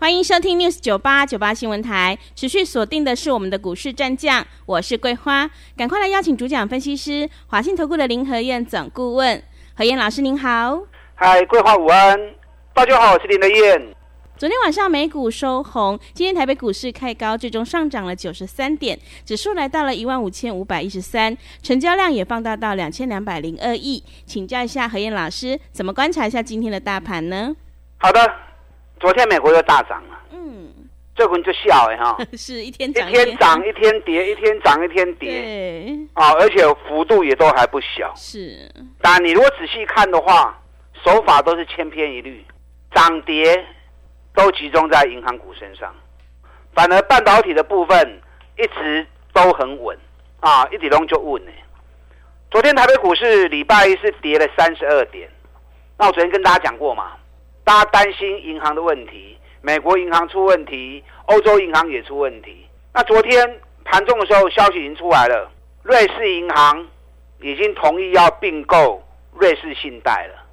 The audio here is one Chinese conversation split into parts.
欢迎收听 News 九八九八新闻台，持续锁定的是我们的股市战将，我是桂花，赶快来邀请主讲分析师华信投顾的林和燕总顾问何燕老师，您好。嗨，桂花午安，大家好，我是林和燕。昨天晚上美股收红，今天台北股市开高，最终上涨了九十三点，指数来到了一万五千五百一十三，成交量也放大到两千两百零二亿。请教一下何燕老师，怎么观察一下今天的大盘呢？好的。昨天美国又大涨了，嗯，这回就笑哎哈，是一天一天涨一天。跌，一天涨一天跌，对，啊，而且幅度也都还不小，是。但你如果仔细看的话，手法都是千篇一律，涨跌都集中在银行股身上，反而半导体的部分一直都很稳，啊，一点钟就稳呢。昨天台北股市礼拜一是跌了三十二点，那我昨天跟大家讲过嘛。大家担心银行的问题，美国银行出问题，欧洲银行也出问题。那昨天盘中的时候，消息已经出来了，瑞士银行已经同意要并购瑞士信贷了。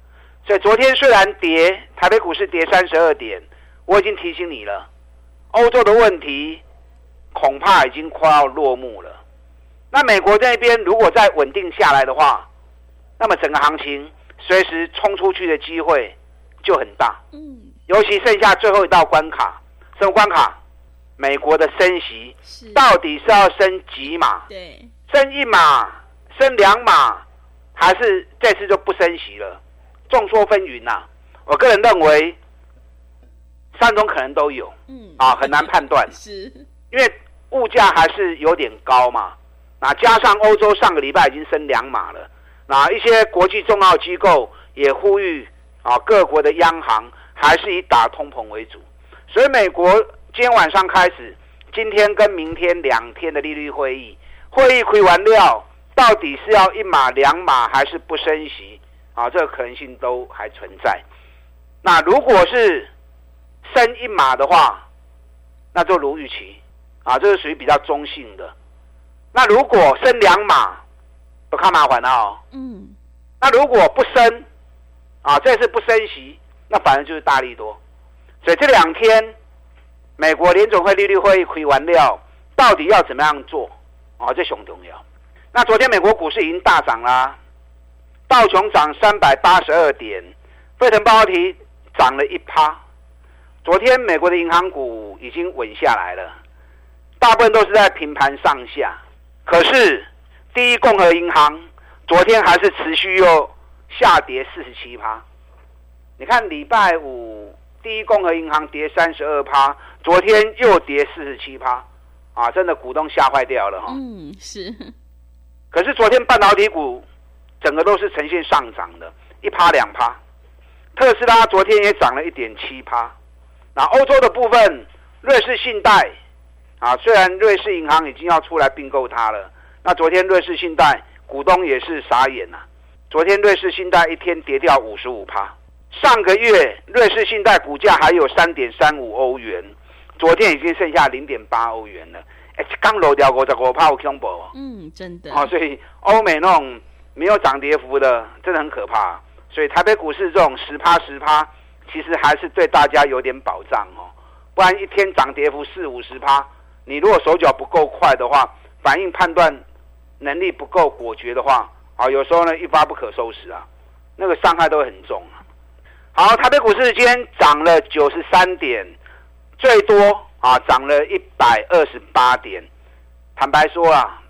所以昨天虽然跌，台北股市跌三十二点，我已经提醒你了，欧洲的问题恐怕已经快要落幕了。那美国那边如果再稳定下来的话，那么整个行情随时冲出去的机会。就很大，嗯，尤其剩下最后一道关卡，什么关卡？美国的升息到底是要升几码？对，升一码，升两码，还是这次就不升息了？众说纷纭呐。我个人认为，三种可能都有，嗯，啊，很难判断，是，因为物价还是有点高嘛。那加上欧洲上个礼拜已经升两码了，那一些国际重要机构也呼吁。啊，各国的央行还是以打通膨为主，所以美国今天晚上开始，今天跟明天两天的利率会议，会议开完料，到底是要一码两码还是不升息？啊，这个可能性都还存在。那如果是升一码的话，那就如预期，啊，这是属于比较中性的。那如果升两码，不看麻烦了哦。嗯。那如果不升？啊，这次不升息，那反正就是大利多。所以这两天，美国联总会利率会议开完料，到底要怎么样做？啊，这很重要。那昨天美国股市已经大涨啦，道琼涨三百八十二点，费城半导体涨了一趴。昨天美国的银行股已经稳下来了，大部分都是在平盘上下。可是第一共和银行昨天还是持续又。下跌四十七趴，你看礼拜五第一共和银行跌三十二趴，昨天又跌四十七趴，啊，真的股东吓坏掉了哈。嗯，是。可是昨天半导体股整个都是呈现上涨的，一趴两趴。特斯拉昨天也涨了一点七趴。那欧洲的部分，瑞士信贷啊，虽然瑞士银行已经要出来并购它了，那昨天瑞士信贷股东也是傻眼呐。昨天瑞士信贷一天跌掉五十五趴，上个月瑞士信贷股价还有三点三五欧元，昨天已经剩下零点八欧元了。哎，刚漏掉五十五趴，好恐怖哦。嗯，真的。哦，所以欧美那种没有涨跌幅的，真的很可怕。所以台北股市这种十趴十趴，其实还是对大家有点保障哦。不然一天涨跌幅四五十趴，你如果手脚不够快的话，反应判断能力不够果决的话。啊，有时候呢一发不可收拾啊，那个伤害都很重啊。好，台北股市今天涨了九十三点，最多啊涨了一百二十八点。坦白说啊，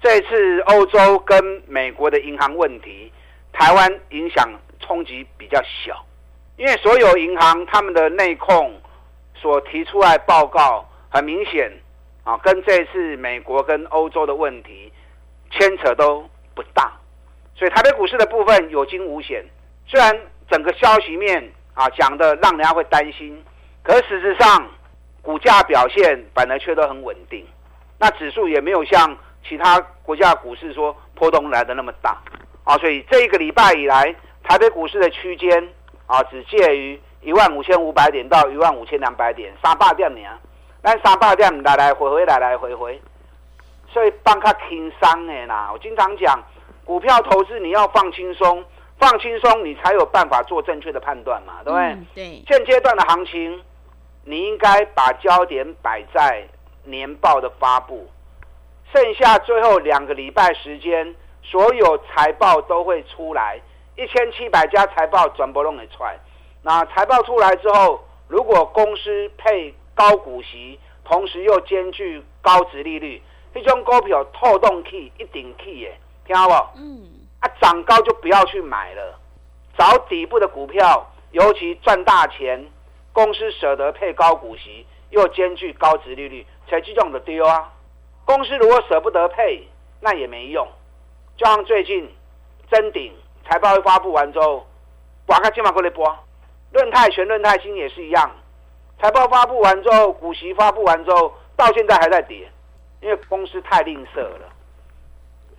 这次欧洲跟美国的银行问题，台湾影响冲击比较小，因为所有银行他们的内控所提出来报告，很明显啊，跟这次美国跟欧洲的问题牵扯都不大。所以台北股市的部分有惊无险，虽然整个消息面啊讲的让人家会担心，可事实上股价表现反而却都很稳定，那指数也没有像其他国家股市说波动来的那么大。啊，所以这一个礼拜以来，台北股市的区间啊，只介于一万五千五百点到一万五千两百点，三八点呢，但三八点来来回回，来来回回，所以放较轻松的啦。我经常讲，股票投资你要放轻松，放轻松你才有办法做正确的判断嘛，对不对？嗯对，现阶段的行情，你应该把焦点摆在年报的发布，剩下最后两个礼拜时间，所有财报都会出来，一千七百家财报转播弄得出来。那财报出来之后，如果公司配高股息，同时又兼具高值利率，这种股票透动器一定起耶，听到不？嗯，啊，涨高就不要去买了，找底部的股票，尤其赚大钱，公司舍得配高股息，又兼具高值利率，才这种的丢啊。公司如果舍不得配，那也没用。就像最近真鼎财报发布完之后，哇，看今晚过来播，润泰全润泰新也是一样，财报发布完之后，股息发布完之后，到现在还在跌，因为公司太吝啬了。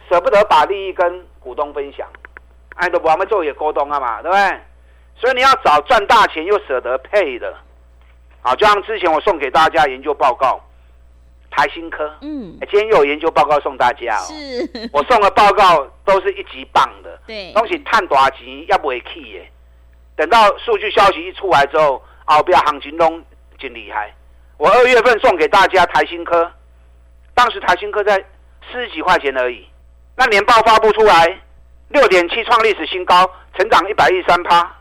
舍不得把利益跟股东分享，哎，都不我们做也沟通啊嘛，对不对？所以你要找赚大钱又舍得配的，好，就像之前我送给大家研究报告，台新科，嗯哎，今天又有研究报告送大家哦。是，我送的报告都是一级棒的，对，东西探大钱要不会去耶。等到数据消息一出来之后，后边行情都真厉害。我二月份送给大家台新科，当时台新科在四十几块钱而已。那年报发布出来，六点七创历史新高，成长一百一十三趴，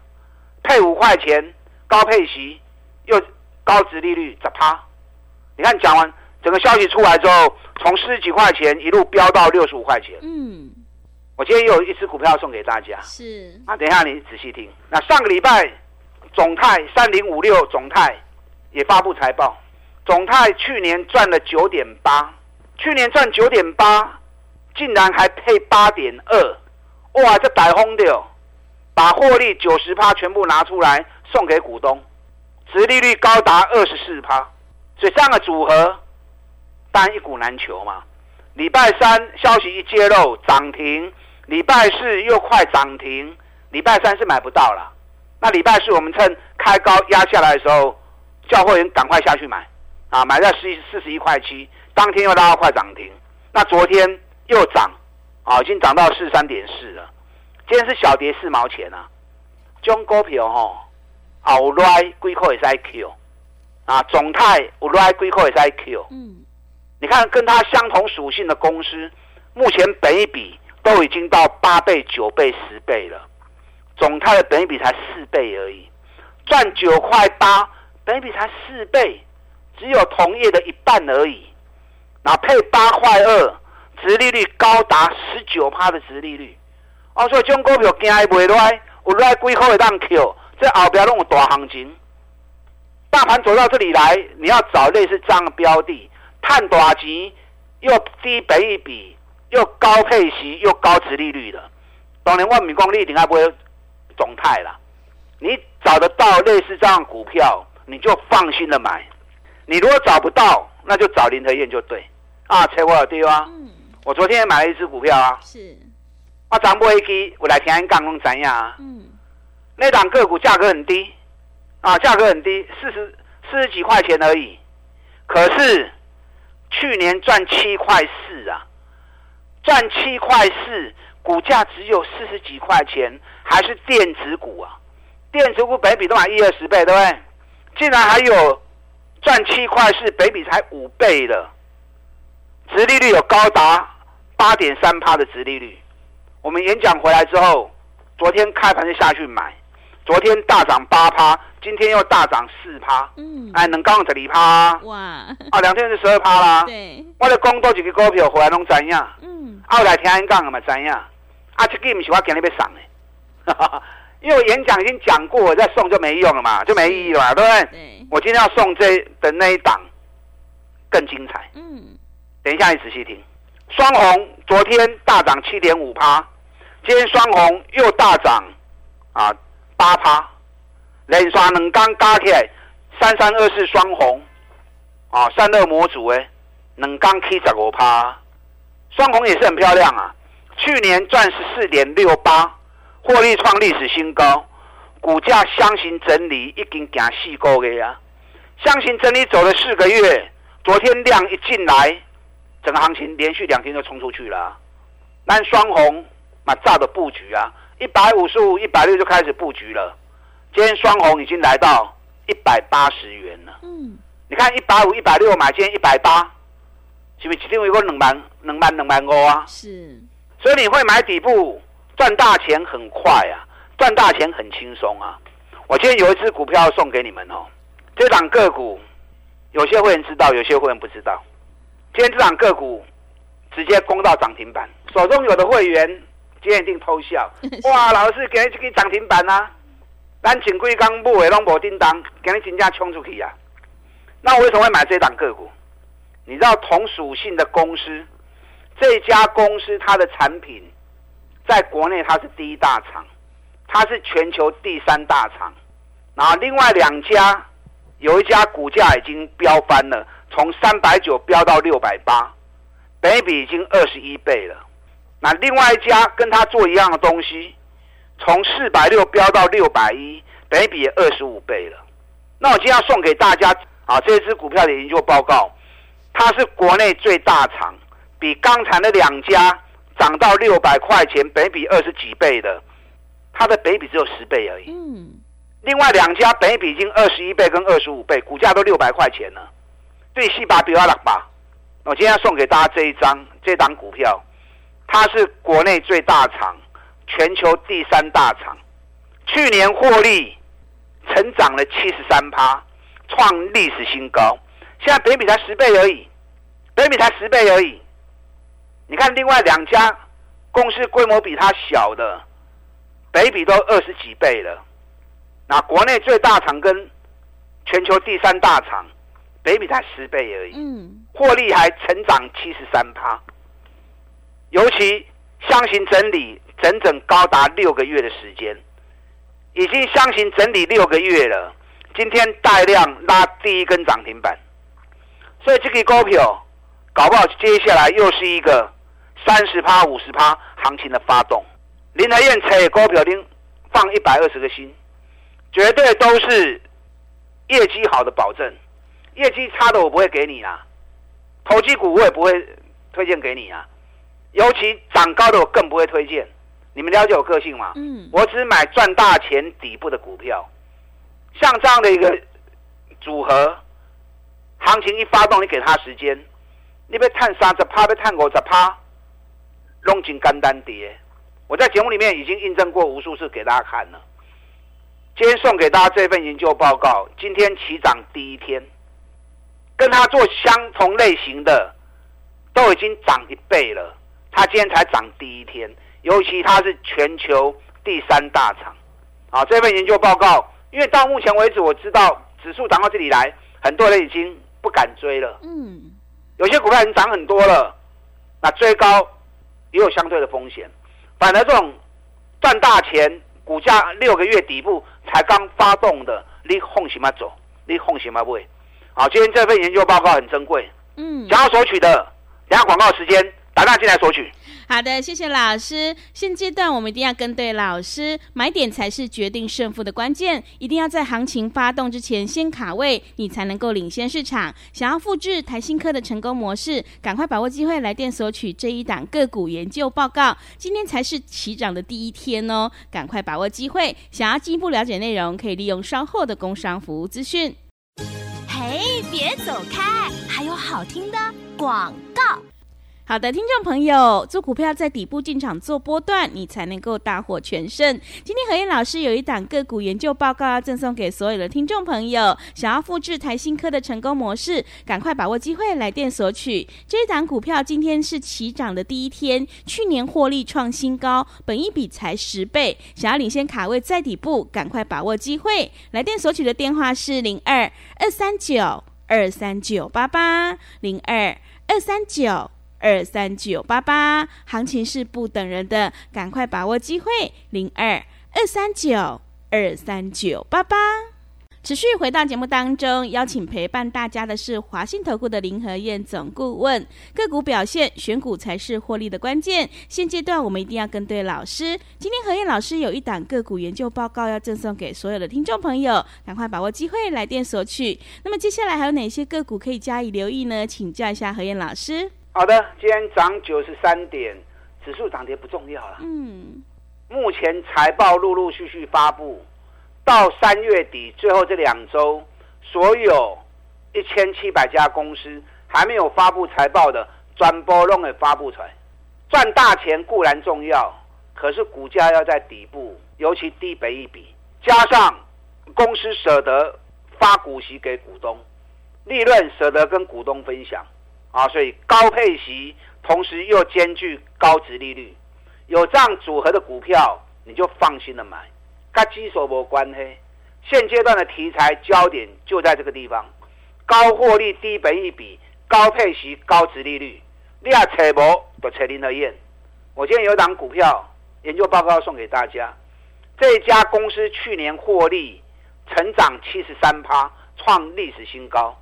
配五块钱，高配息，又高值利率十趴。你看讲完整个消息出来之后，从四十几块钱一路飙到六十五块钱。嗯，我今天又有一只股票送给大家是，啊，等一下你仔细听。那上个礼拜，总泰三零五六总泰也发布财报，总泰去年赚了九点八，去年赚九点八，竟然还配八点二，哇，这逮轰的哦，把获利九十趴全部拿出来送给股东，殖利率高达二十四趴，所以这样的组合，当然一股难求嘛。礼拜三消息一揭露涨停，礼拜四又快涨停，礼拜三是买不到了。那礼拜四我们趁开高压下来的时候，叫会员赶快下去买，啊，买在四四十一块七，当天又拉到快涨停。那昨天又涨，啊，已经涨到四三点四了。今天是小跌四毛钱啊。这种股票吼，后来几块会使 Q，啊，总泰有来几块会使 Q。嗯，你看，跟它相同属性的公司，目前本一比都已经到八倍、九倍、十倍了，总泰的本一比才四倍而已，赚九块八，本一比才四倍，只有同业的一半而已。那配八块二，殖利率高达十九趴的殖利率，哦，所以这种股票惊伊袂来，有来几块会当 Q，这后边拢有大行情。大盘走到这里来，你要找类似这样的标的，探大钱又低本一比，又高配息又高值利率的。当然，我米光你一定还不会总泰啦。你找得到类似这样的股票，你就放心的买。你如果找不到，那就找林和燕就对啊，切我有丢啊。我昨天也买了一只股票啊，是，我涨不回去，我来听人讲拢怎样啊？嗯，那档个股价格很低啊，价格很低，四十四十几块钱而已。可是去年赚七块四啊，赚七块四，股价只有四十几块钱，还是电子股啊？电子股北比都买一二十倍，对不对？竟然还有赚七块四，北比才五倍的，殖利率有高达八点三趴的殖利率。我们演讲回来之后，昨天开盘就下去买，昨天大涨八趴，今天又大涨四趴，嗯，哎，能刚十二趴啊，哇，啊两天就十二趴啦。对，我咧讲多几个股票回来拢知影，嗯，啊，我来听人讲嘛知影，啊，这个不是我今日要送的，因为我演讲已经讲过，我再送就没用了嘛，就没意义了嘛，对不对？对，我今天要送这的那一档更精彩，嗯，等一下你仔细听。双红昨天大涨七点五趴，今天双红又大涨啊八趴，连刷两刚加起来三三二四双红啊散热模组诶，两刚起十五趴，双双红也是很漂亮啊，去年赚十四点六八，获利创历史新高，股价箱型整理已经行四个月啊，箱型整理走了四个月，昨天量一进来，整个行情连续两天就冲出去了。那双红嘛，炸的布局啊，一百五十五、一百六就开始布局了，今天双红已经来到一百八十元了。嗯，你看一百五、一百六买，今天一百八。是不是一定有个两万、两万、两万五啊？是，所以你会买底部赚大钱很快啊，赚大钱很轻松啊。我今天有一只股票送给你们哦，这档个股有些会员知道，有些会员不知道。今天这档个股直接攻到涨停板，手中有的会员今天一定偷笑，哇！老师给你这个涨停板啊，咱前几刚买的拢无叮当，给你真正冲出去啊。那我为什么会买这档个股？你知道同属性的公司，这家公司它的产品，在国内它是第一大厂，它是全球第三大厂，然后另外两家，有一家股价已经飙翻了，从三百九飙到六百八，北比已经二十一倍了。那另外一家跟它做一样的东西，从四百六飙到六百一，北比二十五倍了。那我今天要送给大家啊，这支股票的研究报告。它是国内最大厂，比刚才那两家涨到六百块钱，北比二十几倍的，它的北比只有十倍而已。嗯，另外两家北比已经二十一倍跟二十五倍，股价都六百块钱了。对，细把比较冷吧。我今天要送给大家这一张这档股票，它是国内最大厂，全球第三大厂，去年获利成长了七十三趴，创历史新高。现在北比才十倍而已，北比才十倍而已。你看另外两家公司规模比它小的，北比都二十几倍了。那国内最大厂跟全球第三大厂，北比才十倍而已。嗯，获利还成长七十三趴。尤其箱型整理整整高达六个月的时间，已经箱型整理六个月了。今天带量拉第一根涨停板。所以这个股票搞不好接下来又是一个三十趴、五十趴行情的发动。林台燕采股票，您放一百二十个心，绝对都是业绩好的保证。业绩差的我不会给你啊，投机股我也不会推荐给你啊。尤其涨高的我更不会推荐。你们了解我个性吗？嗯，我只买赚大钱底部的股票，像这样的一个组合。行情一发动，你给他时间，你被探三十趴，被探五十趴，弄进干单跌。我在节目里面已经印证过无数次给大家看了。今天送给大家这份研究报告，今天起涨第一天，跟他做相同类型的都已经涨一倍了。他今天才涨第一天，尤其他是全球第三大厂。啊，这份研究报告，因为到目前为止我知道指数涨到这里来，很多人已经。不敢追了，嗯，有些股票已经涨很多了，那追高也有相对的风险。反而这种赚大钱，股价六个月底部才刚发动的，你放心吗？走，你放心吗？不会。好，今天这份研究报告很珍贵，嗯，想要索取的，等下广告时间。打电话进来索取。好的，谢谢老师。现阶段我们一定要跟对老师，买点才是决定胜负的关键。一定要在行情发动之前先卡位，你才能够领先市场。想要复制台新科的成功模式，赶快把握机会来电索取这一档个股研究报告。今天才是起涨的第一天哦，赶快把握机会。想要进一步了解内容，可以利用稍后的工商服务资讯。哎，别走开，还有好听的广告。好的，听众朋友，做股票在底部进场做波段，你才能够大获全胜。今天何燕老师有一档个股研究报告要赠送给所有的听众朋友，想要复制台新科的成功模式，赶快把握机会来电索取。这一档股票今天是起涨的第一天，去年获利创新高，本一比才十倍，想要领先卡位在底部，赶快把握机会。来电索取的电话是零二二三九二三九八八零二二三九。二三九八八，行情是不等人的，赶快把握机会，零二二三九二三九八八。持续回到节目当中，邀请陪伴大家的是华信投顾的林和燕总顾问。个股表现，选股才是获利的关键。现阶段我们一定要跟对老师。今天何燕老师有一档个股研究报告要赠送给所有的听众朋友，赶快把握机会来电索取。那么接下来还有哪些个股可以加以留意呢？请教一下何燕老师。好的，今天涨九十三点，指数涨跌不重要了。嗯，目前财报陆陆续续发布。到三月底最后这两周，所有一千七百家公司还没有发布财报的，转播弄给发布出来。赚大钱固然重要，可是股价要在底部，尤其低北一比，加上公司舍得发股息给股东，利润舍得跟股东分享啊，所以高配息，同时又兼具高值利率，有这样组合的股票，你就放心的买。跟基所无关系，现阶段的题材焦点就在这个地方：高获利、低本益比、高配息、高值利率。你要扯无，就扯林和燕。我今天有一档股票研究报告送给大家，这家公司去年获利成长七十三趴，创历史新高，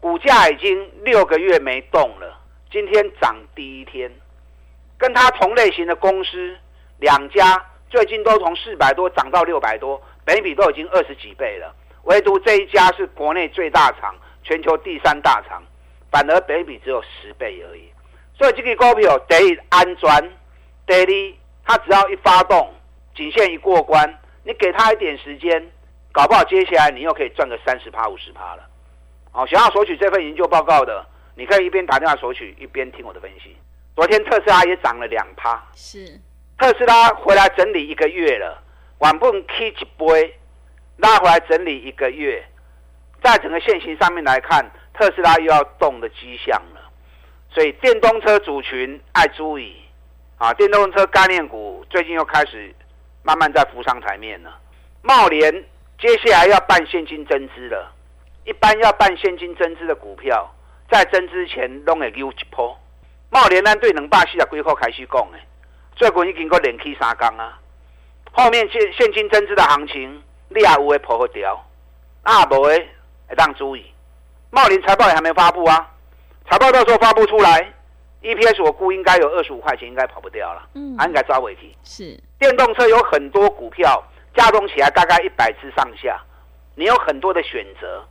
股价已经六个月没动了，今天涨第一天。跟它同类型的公司两家。最近都从四百多涨到六百多，本比都已经二十几倍了。唯独这一家是国内最大厂，全球第三大厂，反而本比只有十倍而已。所以这个股票得安全，得力，它只要一发动，仅限一过关，你给它一点时间，搞不好接下来你又可以赚个三十趴、五十趴了。好，想要索取这份研究报告的，你可以一边打电话索取，一边听我的分析。昨天特斯拉也涨了两趴，是。特斯拉回来整理一个月了，晚不 K 一杯，拉回来整理一个月，在整个线型上面来看，特斯拉又要动的迹象了，所以电动车主群爱注意啊！电动车概念股最近又开始慢慢在浮上台面了。茂联接下来要办现金增资了，一般要办现金增资的股票，在增资前拢会有一波。茂联咱对两百四十几块开始讲的。最近已经过连起三缸啊！后面现现金增资的行情，你也有会破掉，啊无诶会当注意。茂林财报也还没发布啊，财报到时候发布出来，EPS 我估应该有二十五块钱，应该跑不掉了。嗯，还应该抓尾去。是电动车有很多股票加总起来大概一百只上下，你有很多的选择，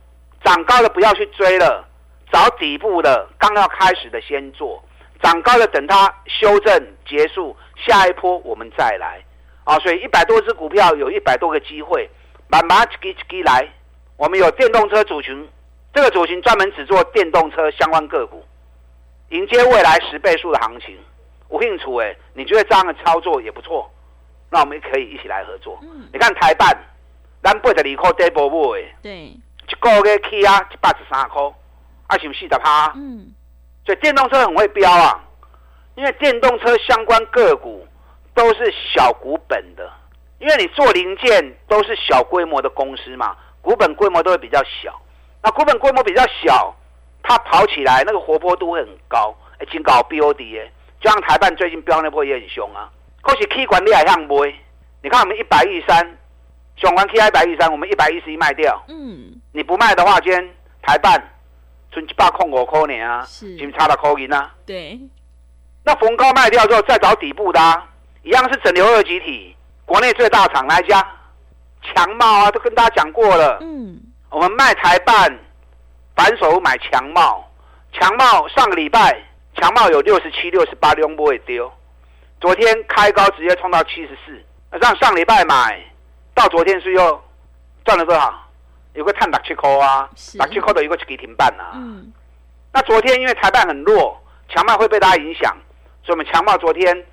涨高的不要去追了，找底部的刚要开始的先做。涨高了，等它修正结束，下一波我们再来啊！所以一百多只股票有一百多个机会，慢慢一支一来。我们有电动车组群，这个组群专门只做电动车相关个股，迎接未来十倍数的行情。吴兴楚，哎，你觉得这样的操作也不错？那我们可以一起来合作。你看台办，咱八十二块跌波波的，对，一个月起啊一百十三块，啊是不四十趴？嗯。所以电动车很会飙啊，因为电动车相关个股都是小股本的，因为你做零件都是小规模的公司嘛，股本规模都会比较小。那股本规模比较小，它跑起来那个活泼度会很高，哎，经搞 BOD 哎，就像台办最近飙那波也很凶啊。可是 K 管你还像不？你看我们一百一三，雄完 K 一百一三，我们一百一十一卖掉。嗯，你不卖的话，今天台办。存一百空五块呢啊，就差了口银啊。对，那逢高卖掉之后，再找底部的，一样是整流二级体，国内最大厂来家，强茂啊，都跟大家讲过了。嗯，我们卖台办，反手买强茂，强茂上个礼拜强茂有六十七、六十八，两不会丢。昨天开高直接冲到七十四，让上礼拜买到昨天是又赚了多少？有个碳打七扣啊，打七扣的有个跌停板啊。嗯，那昨天因为台办很弱，强卖会被大家影响，所以我们强卖昨天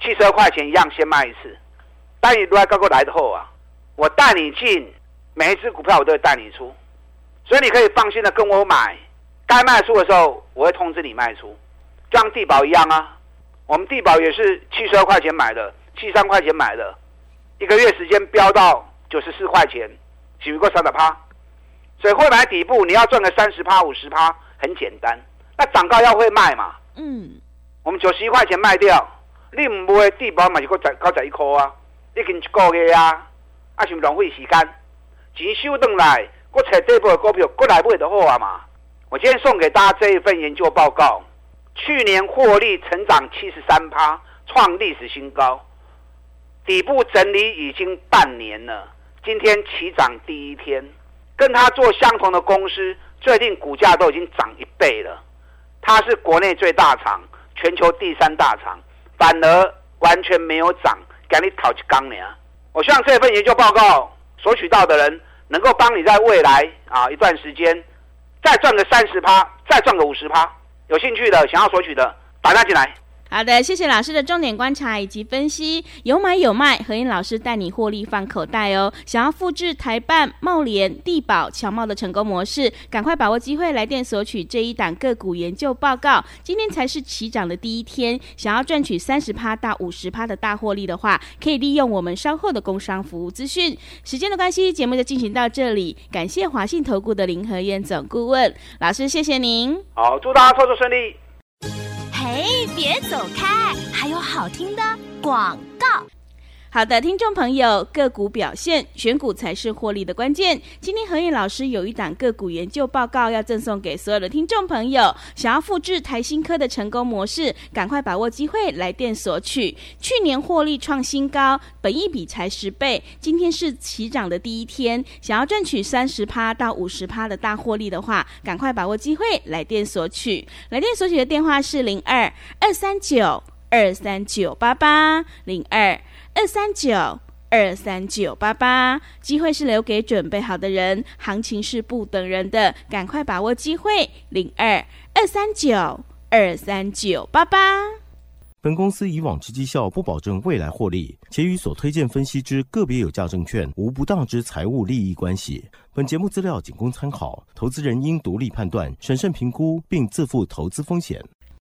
七十二块钱一样先卖一次。但你如果高过来的后啊，我带你进每一只股票，我都会带你出，所以你可以放心的跟我买。该卖出的时候，我会通知你卖出，就像地保一样啊。我们地保也是七十二块钱买的，七三块钱买的，一个月时间飙到九十四块钱，只不过三十趴。所以会买底部，你要赚个三十趴、五十趴，很简单。那涨高要会卖嘛？嗯，我们九十一块钱卖掉，你唔会地保嘛一个十高十一块啊？已经一个月啊，啊是浪费时间，钱收回来，我找这部的股票过来买就好啊嘛。我今天送给大家这一份研究报告，去年获利成长七十三趴，创历史新高。底部整理已经半年了，今天起涨第一天，跟他做相同的公司，最近股价都已经涨一倍了。它是国内最大厂，全球第三大厂，反而完全没有涨，给你讨起钢呢。我希望这份研究报告索取到的人，能够帮你在未来啊一段时间，再赚个三十趴，再赚个五十趴。有兴趣的，想要索取的，打电进来。好的，谢谢老师的重点观察以及分析，有买有卖，何燕老师带你获利放口袋哦。想要复制台办、茂联、地保、强茂的成功模式，赶快把握机会来电索取这一档个股研究报告。今天才是起涨的第一天，想要赚取三十趴到五十趴的大获利的话，可以利用我们稍后的工商服务资讯。时间的关系，节目就进行到这里，感谢华信投顾的林和燕总顾问老师，谢谢您。好，祝大家操作顺利。哎，别走开！还有好听的广告。好的，听众朋友，个股表现，选股才是获利的关键。今天何燕老师有一档个股研究报告要赠送给所有的听众朋友，想要复制台新科的成功模式，赶快把握机会来电索取。去年获利创新高，本一比才十倍，今天是起涨的第一天，想要赚取三十趴到五十趴的大获利的话，赶快把握机会来电索取。来电索取的电话是零二二三九二三九八八零二。二三九二三九八八，机会是留给准备好的人，行情是不等人的，赶快把握机会。零二二三九二三九八八。本公司以往之绩效不保证未来获利，且与所推荐分析之个别有价证券无不当之财务利益关系。本节目资料仅供参考，投资人应独立判断、审慎评估，并自负投资风险。